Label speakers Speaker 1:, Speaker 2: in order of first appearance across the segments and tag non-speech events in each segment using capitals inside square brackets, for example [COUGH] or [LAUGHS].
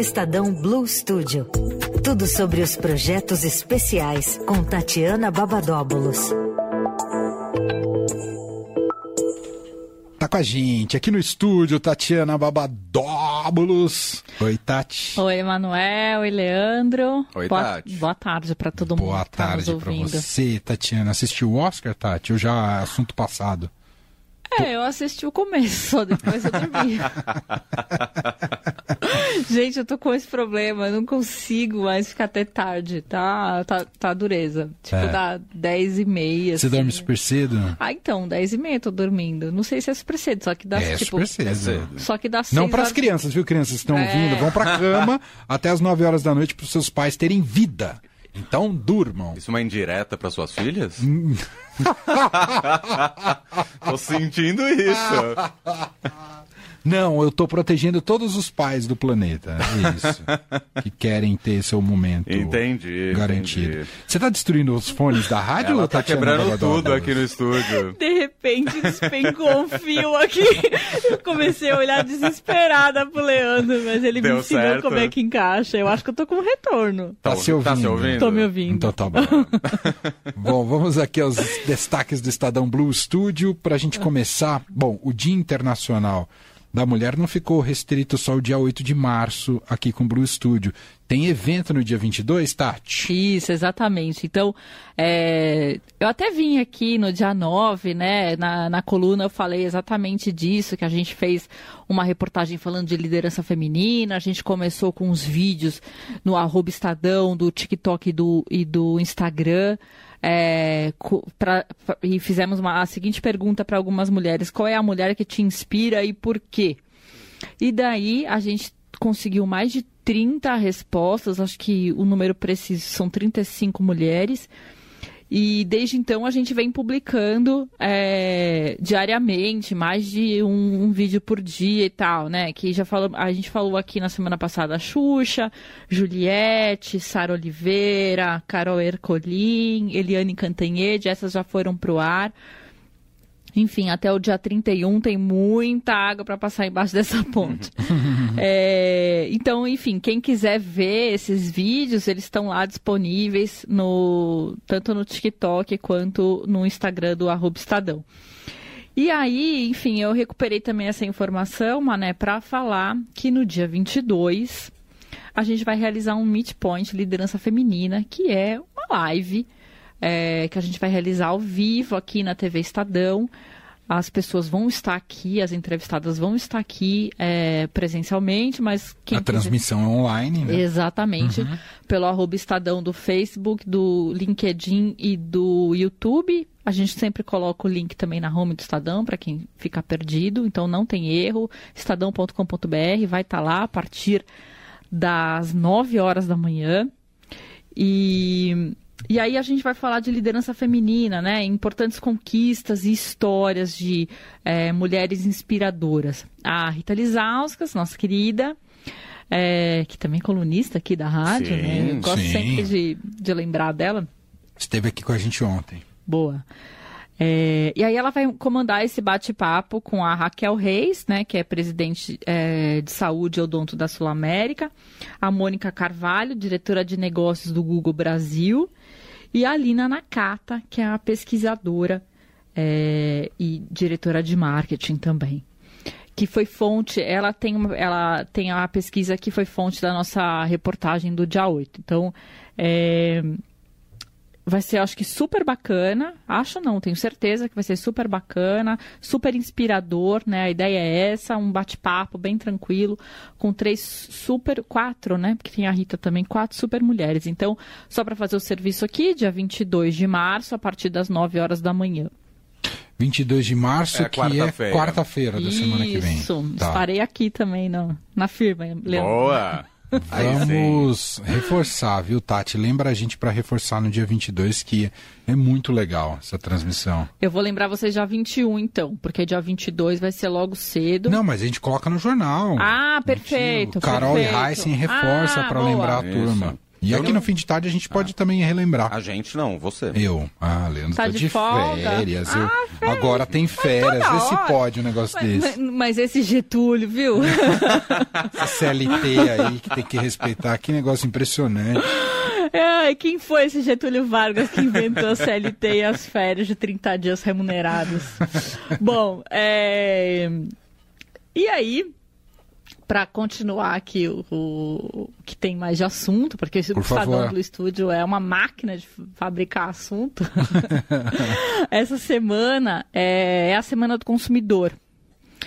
Speaker 1: Estadão Blue Studio. Tudo sobre os projetos especiais com Tatiana Babadóbulos.
Speaker 2: Tá com a gente aqui no estúdio, Tatiana Babadóbulos. Oi, Tati.
Speaker 3: Oi, Emanuel. Oi, Leandro.
Speaker 4: Oi,
Speaker 3: boa,
Speaker 4: Tati.
Speaker 3: Boa tarde para todo mundo.
Speaker 2: Boa
Speaker 3: tá
Speaker 2: tarde pra
Speaker 3: ouvindo.
Speaker 2: você, Tatiana. Assistiu o Oscar, Tati? Ou já é assunto passado?
Speaker 3: É, eu assisti o começo, só [LAUGHS] depois eu dormi. [LAUGHS] [LAUGHS] Gente, eu tô com esse problema, eu não consigo mais ficar até tarde, tá? Tá, tá dureza. Tipo,
Speaker 2: É.
Speaker 3: dá 10 e meia.
Speaker 2: Você
Speaker 3: assim.
Speaker 2: dorme super cedo?
Speaker 3: Ah, então, 10 e meia eu tô dormindo. Não sei se é super cedo, só que dá,
Speaker 2: é,
Speaker 3: tipo...
Speaker 2: super cedo.
Speaker 4: É.
Speaker 3: Só que dá
Speaker 2: Não para as
Speaker 3: horas-
Speaker 2: crianças, viu, crianças que estão
Speaker 3: É.
Speaker 2: ouvindo? Vão pra [LAUGHS] cama até as 9 horas da noite para os seus pais terem vida. Então, durmam.
Speaker 4: Isso é uma indireta para suas filhas? [LAUGHS] Tô sentindo isso.
Speaker 2: Não, eu tô protegendo todos os pais do planeta. É isso. [LAUGHS] que querem ter seu momento
Speaker 4: Entendi.
Speaker 2: garantido.
Speaker 4: entendi.
Speaker 2: Você tá destruindo os fones da rádio
Speaker 4: Ela
Speaker 2: ou
Speaker 4: tá
Speaker 2: Tatiana
Speaker 4: quebrando
Speaker 2: Babadóbulos?
Speaker 4: tudo aqui no estúdio.
Speaker 3: De repente despencou um fio aqui. Eu comecei a olhar desesperada pro Leandro, mas ele
Speaker 4: Deu
Speaker 3: me ensinou
Speaker 4: certo.
Speaker 3: como é que encaixa. Eu acho que eu tô com um retorno.
Speaker 2: Tá se ouvindo.
Speaker 4: Tá se ouvindo?
Speaker 3: Tô me ouvindo.
Speaker 2: Então tá bom. [LAUGHS] bom, vamos aqui aos destaques do Estadão Blue Studio para a gente começar. Bom, o Dia Internacional da Mulher não ficou restrito só ao dia 8 de março aqui com o Blue Studio. Tem evento no dia 22, Tati?
Speaker 3: Isso, exatamente. Então, é, eu até vim aqui no dia 9, né? Na, na coluna eu falei exatamente disso, que a gente fez uma reportagem falando de liderança feminina. A gente começou com uns vídeos no arroba Estadão, do TikTok e do, e do Instagram. É, pra- pra- e fizemos uma, a seguinte pergunta para algumas mulheres: qual é a mulher que te inspira e por quê? E daí a gente conseguiu mais de 30 respostas, acho que o número preciso são 35 mulheres. E desde então a gente vem publicando é, diariamente, mais de um, um vídeo por dia e tal, né? Que já falou, a gente falou aqui na semana passada a Xuxa, Juliette, Sara Oliveira, Carol Ercolim, Eliane Cantanhede, essas já foram pro ar. Enfim, até o dia 31 tem muita água para passar embaixo dessa ponte. [LAUGHS] É, então, enfim, quem quiser ver esses vídeos, eles estão lá disponíveis no tanto no TikTok quanto no Instagram do arroba Estadão. E aí, enfim, eu recuperei também essa informação, Mané, para falar que no dia 22 a gente vai realizar um Meet Point Liderança Feminina, que é uma live é, que a gente vai realizar ao vivo aqui na TV Estadão. As pessoas vão estar aqui, as entrevistadas vão estar aqui é, presencialmente, mas quem
Speaker 2: a
Speaker 3: quiser-
Speaker 2: transmissão é online, né?
Speaker 3: Exatamente. Pelo arroba Estadão do Facebook, do LinkedIn e do YouTube. A gente sempre coloca o link também na home do Estadão para quem ficar perdido. Então não tem erro. Estadão.com.br vai estar lá a partir das 9 horas da manhã. E, e aí a gente vai falar de liderança feminina, né? Importantes conquistas e histórias de eh, mulheres inspiradoras. A Rita Lizauskas, nossa querida, eh, que também é colunista aqui da rádio,
Speaker 4: Sim,
Speaker 3: né? Eu gosto
Speaker 2: sim.
Speaker 3: sempre de, de lembrar dela.
Speaker 2: Esteve aqui com a gente ontem.
Speaker 3: Boa. É, e aí ela vai comandar esse bate-papo com a Raquel Reis, né, que é presidente é, de saúde odonto da Sul América, a Mônica Carvalho, diretora de negócios do Google Brasil, e a Lina Nakata, que é a pesquisadora é, e diretora de marketing também. Que foi fonte, ela tem, ela tem a pesquisa que foi fonte da nossa reportagem do dia 8. Então, é, Vai ser, acho que, super bacana. Acho não, tenho certeza que vai ser super bacana, super inspirador, né? A ideia é essa, um bate-papo bem tranquilo, com três super, quatro, né? Porque tem a Rita também, quatro super mulheres. Então, só para fazer o serviço aqui, dia 22 de março, a partir das 9 horas da manhã.
Speaker 2: 22 de março,
Speaker 4: É
Speaker 2: que é
Speaker 4: quarta-feira.
Speaker 2: quarta-feira da semana que vem.
Speaker 3: Isso,
Speaker 2: Tá.
Speaker 3: estarei aqui também na, na firma, Leandro.
Speaker 4: Boa!
Speaker 2: Vamos reforçar, viu, Tati? Lembra a gente para reforçar no dia 22 que é muito legal essa transmissão.
Speaker 3: Eu vou lembrar vocês dia 21, então, porque dia 22 vai ser logo cedo.
Speaker 2: Não, mas a gente coloca no jornal.
Speaker 3: Ah, perfeito.
Speaker 2: Carol
Speaker 3: perfeito.
Speaker 2: e Heisen reforça
Speaker 3: Ah,
Speaker 2: para lembrar a
Speaker 4: Isso.
Speaker 2: turma. E
Speaker 4: Eu
Speaker 2: aqui
Speaker 4: não-
Speaker 2: no fim de tarde a gente pode também relembrar.
Speaker 4: A gente não, você.
Speaker 2: Eu, ah, Leandro,
Speaker 3: Tá
Speaker 2: tô
Speaker 3: de
Speaker 2: de férias.
Speaker 3: Ah,
Speaker 2: eu, Agora tem férias,
Speaker 3: toda
Speaker 2: vê se pode um negócio
Speaker 3: Mas,
Speaker 2: desse.
Speaker 3: mas- mas esse Getúlio, viu? [LAUGHS]
Speaker 2: Essa CLT aí que tem que respeitar, que negócio impressionante.
Speaker 3: Ai, quem foi esse Getúlio Vargas que inventou a CLT e as férias de 30 dias remunerados? Bom, é... e aí, para continuar aqui o, o que tem mais de assunto, porque esse
Speaker 2: Por
Speaker 3: Estadão. Blue Studio é uma máquina de fabricar assunto. [LAUGHS] Essa semana é, é a Semana do Consumidor.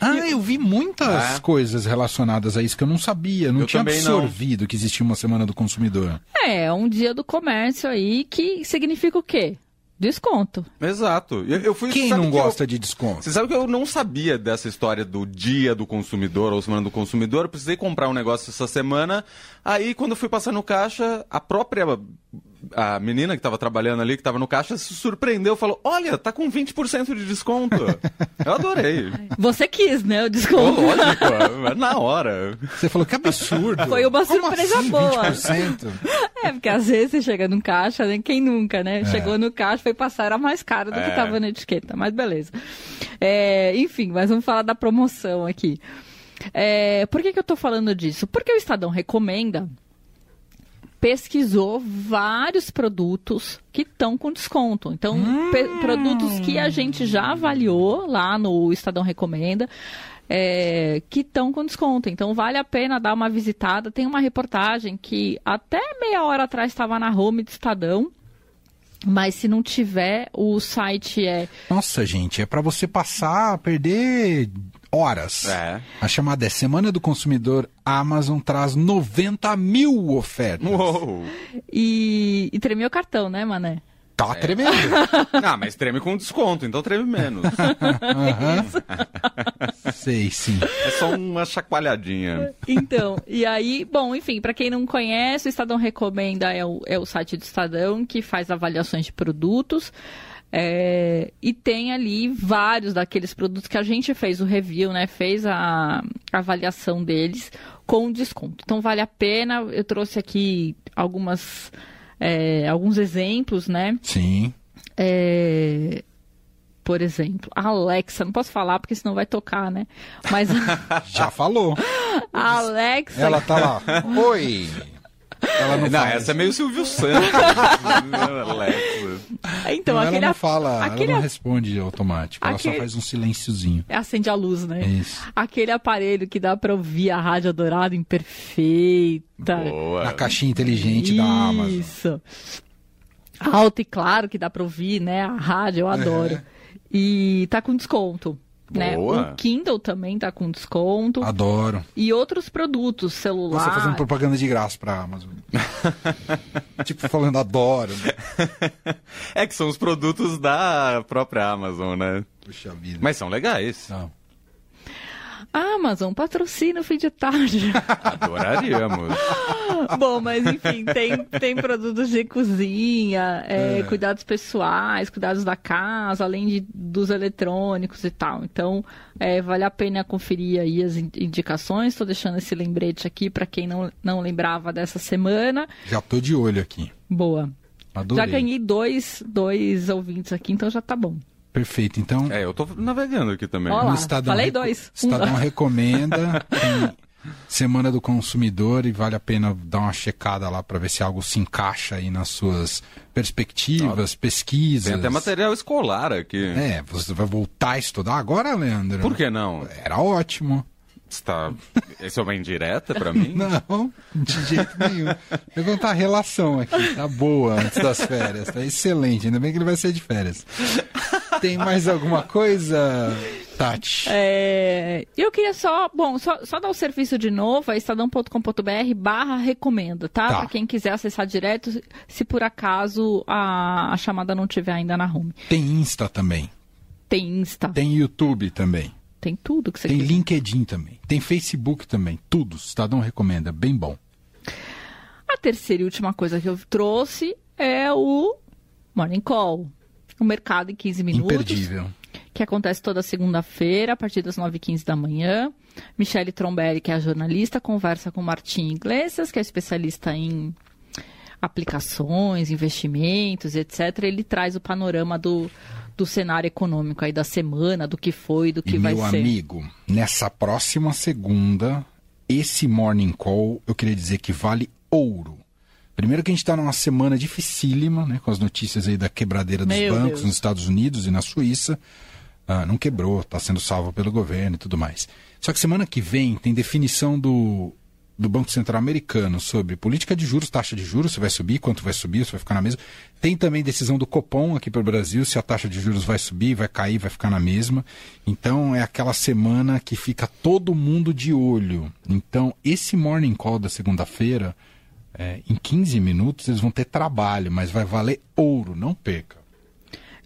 Speaker 2: Ah, eu vi muitas
Speaker 4: Ah.
Speaker 2: coisas relacionadas a isso que eu não sabia, não
Speaker 4: Eu
Speaker 2: tinha
Speaker 4: também não.
Speaker 2: absorvido que existia uma semana do consumidor.
Speaker 3: É, um dia do comércio aí que significa o quê? Desconto.
Speaker 4: Exato. Eu, eu fui,
Speaker 2: Quem não
Speaker 4: que eu-
Speaker 2: gosta de desconto?
Speaker 4: Você sabe que eu não sabia dessa história do dia do consumidor ou semana do consumidor. Eu precisei comprar um negócio essa semana. Aí, quando eu fui passar no caixa, a própria a menina que estava trabalhando ali, que estava no caixa, se surpreendeu. Falou, olha, tá com 20% de desconto. eu adorei.
Speaker 3: Você quis, né? O desconto.
Speaker 4: lógico, na hora.
Speaker 2: Você falou que absurdo.
Speaker 3: Foi uma
Speaker 2: Como
Speaker 3: surpresa
Speaker 2: assim,
Speaker 3: boa.
Speaker 2: 20%?
Speaker 3: É, porque às vezes você chega no caixa, né? Quem nunca, né? Chegou no caixa, foi passar, era mais caro do que
Speaker 4: É.
Speaker 3: tava na etiqueta, mas beleza. É, enfim, mas vamos falar da promoção aqui. É, por que, que eu tô falando disso? Porque o Estadão recomenda, pesquisou vários produtos que estão com desconto. Então, pe- produtos que a gente já avaliou lá no Estadão Recomenda. é, que estão com desconto. Então vale a pena dar uma visitada. Tem uma reportagem que até meia hora atrás estava na home do Estadão. Mas se não tiver, o site é
Speaker 2: Nossa, gente, é pra você passar, perder horas.
Speaker 4: É.
Speaker 2: A chamada é Semana do Consumidor. A Amazon traz 90 mil ofertas.
Speaker 4: Uou.
Speaker 3: e, e tremeu o cartão, né, Mané?
Speaker 2: Tá tremendo. [LAUGHS]
Speaker 4: Ah, mas treme com desconto, então treme menos. [LAUGHS]
Speaker 2: Aham. Sei, sim.
Speaker 4: É só uma chacoalhadinha.
Speaker 3: Então, e aí, bom, enfim, para quem não conhece, o Estadão Recomenda é o, é o site do Estadão que faz avaliações de produtos. é, e tem ali vários daqueles produtos que a gente fez o review, né? Fez a, a avaliação deles com desconto. Então vale a pena. Eu trouxe aqui algumas, é, alguns exemplos, né?
Speaker 2: Sim.
Speaker 3: É, por exemplo, a Alexa, não posso falar porque senão vai tocar, né? Mas [LAUGHS]
Speaker 2: Já falou. [LAUGHS]
Speaker 3: a Alexa.
Speaker 2: Ela tá lá. [LAUGHS] Oi. Ela não,
Speaker 4: Não, essa é meio Silvio Santos.
Speaker 3: Então,
Speaker 2: Não,
Speaker 3: aquele
Speaker 2: ela não
Speaker 3: a-
Speaker 2: fala,
Speaker 3: aquele
Speaker 2: ela não responde automático. Ela
Speaker 3: Aquele-
Speaker 2: só faz um silenciozinho.
Speaker 3: acende a luz, né?
Speaker 2: Isso.
Speaker 3: Aquele aparelho que dá pra ouvir a rádio dourada em perfeita.
Speaker 4: Boa.
Speaker 2: Na caixinha inteligente da Amazon.
Speaker 3: Isso. Alto e claro que dá pra ouvir, né? A rádio, eu adoro. [LAUGHS] E tá com desconto. Né? O Kindle também tá com desconto.
Speaker 2: Adoro.
Speaker 3: E outros produtos, celular.
Speaker 2: Você fazendo propaganda de graça pra Amazon. [LAUGHS] tipo, falando adoro.
Speaker 4: É que são os produtos da própria Amazon, né?
Speaker 2: Puxa vida.
Speaker 4: Mas são legais.
Speaker 2: Não.
Speaker 3: Amazon, patrocina o fim de tarde. [LAUGHS]
Speaker 4: Adoraríamos. [GASPS]
Speaker 3: Bom, mas enfim, tem, tem produtos de cozinha, é, cuidados pessoais, cuidados da casa, além de, dos eletrônicos e tal. Então, é, vale a pena conferir aí as in- indicações. Estou deixando esse lembrete aqui para quem não, não lembrava dessa semana.
Speaker 2: Já tô de olho aqui.
Speaker 3: Boa.
Speaker 2: Adorei.
Speaker 3: Já ganhei dois, dois ouvintes aqui, então já tá bom.
Speaker 2: Perfeito. Então,
Speaker 4: É, eu tô navegando aqui também.
Speaker 3: Ó lá.
Speaker 2: no Estadão,
Speaker 3: falei dois.
Speaker 2: Estadão
Speaker 3: Um-
Speaker 2: recomenda. [LAUGHS] Tem Semana do Consumidor e vale a pena dar uma checada lá para ver se algo se encaixa aí nas suas perspectivas, pesquisas.
Speaker 4: Tem até material escolar aqui.
Speaker 2: É, você vai voltar a estudar agora, Leandro?
Speaker 4: Por que não?
Speaker 2: Era ótimo.
Speaker 4: Você tá... Esse é uma indireta pra mim? [LAUGHS]
Speaker 2: Não, de jeito nenhum. Contar a relação aqui. Tá boa antes das férias. Tá excelente. Ainda bem que ele vai ser de férias. Tem mais alguma coisa, Tati?
Speaker 3: É, eu queria só, bom, só, só dar o serviço de novo, é estadão.com.br barra recomenda, tá?
Speaker 2: Tá.
Speaker 3: Pra quem quiser acessar direto, se por acaso a, a chamada não tiver ainda na home.
Speaker 2: Tem Insta também.
Speaker 3: Tem Insta, Tem
Speaker 2: YouTube também.
Speaker 3: Tudo que você
Speaker 2: Tem
Speaker 3: quiser.
Speaker 2: LinkedIn também. Tem Facebook também. Tudo. Estadão recomenda. Bem bom.
Speaker 3: A terceira e última coisa que eu trouxe é o Morning Call. O mercado em 15 minutos.
Speaker 2: Imperdível.
Speaker 3: que acontece toda segunda-feira, a partir das 9h15 da manhã. Michele Trombelli, que é a jornalista, conversa com Martim Iglesias, que é especialista em aplicações, investimentos, etc. Ele traz o panorama do, do cenário econômico aí da semana, do que foi, do que
Speaker 2: e
Speaker 3: vai
Speaker 2: meu
Speaker 3: ser.
Speaker 2: amigo, nessa próxima segunda, esse morning call, eu queria dizer que vale ouro. Primeiro que a gente está numa semana dificílima, né, com as notícias aí da quebradeira dos
Speaker 3: Meu
Speaker 2: bancos
Speaker 3: Deus.
Speaker 2: nos Estados Unidos e na Suíça. Ah, não quebrou, está sendo salvo pelo governo e tudo mais. Só que semana que vem tem definição do, do Banco Central americano sobre política de juros, taxa de juros, se vai subir, quanto vai subir, se vai ficar na mesma. Tem também decisão do Copom aqui para o Brasil, se a taxa de juros vai subir, vai cair, vai ficar na mesma. Então é aquela semana que fica todo mundo de olho. Então esse morning call da segunda-feira, é, em 15 minutos eles vão ter trabalho, mas vai valer ouro, não perca.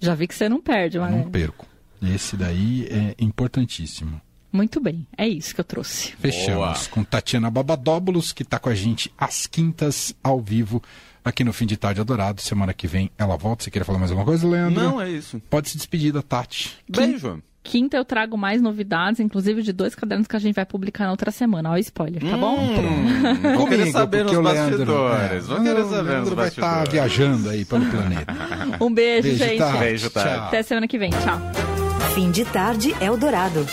Speaker 3: Já vi que você não perde, mas
Speaker 2: não perco. Esse daí é importantíssimo.
Speaker 3: Muito bem. É isso que eu trouxe.
Speaker 2: Fechamos
Speaker 4: Boa.
Speaker 2: com Tatiana Babadóbulos, que está com a gente às quintas, ao vivo, aqui no Fim de Tarde Adorado. Semana que vem ela volta. Você quer falar mais alguma coisa, Leandro?
Speaker 4: Não, é isso.
Speaker 2: Pode se despedir da Tati.
Speaker 4: Beijo.
Speaker 3: Quinta eu trago mais novidades, inclusive de dois cadernos que a gente vai publicar na outra semana. Olha o spoiler, tá bom?
Speaker 4: Hum, vou querer saber nos
Speaker 2: o
Speaker 4: bastidores. Vou querer
Speaker 2: o
Speaker 4: saber nos
Speaker 2: Leandro vai estar viajando aí pelo planeta.
Speaker 3: Um beijo,
Speaker 2: Beijo,
Speaker 3: gente.
Speaker 2: Tati.
Speaker 4: Beijo, Tati.
Speaker 2: Tchau.
Speaker 3: Até semana que vem. Tchau.
Speaker 1: Fim de tarde Eldorado.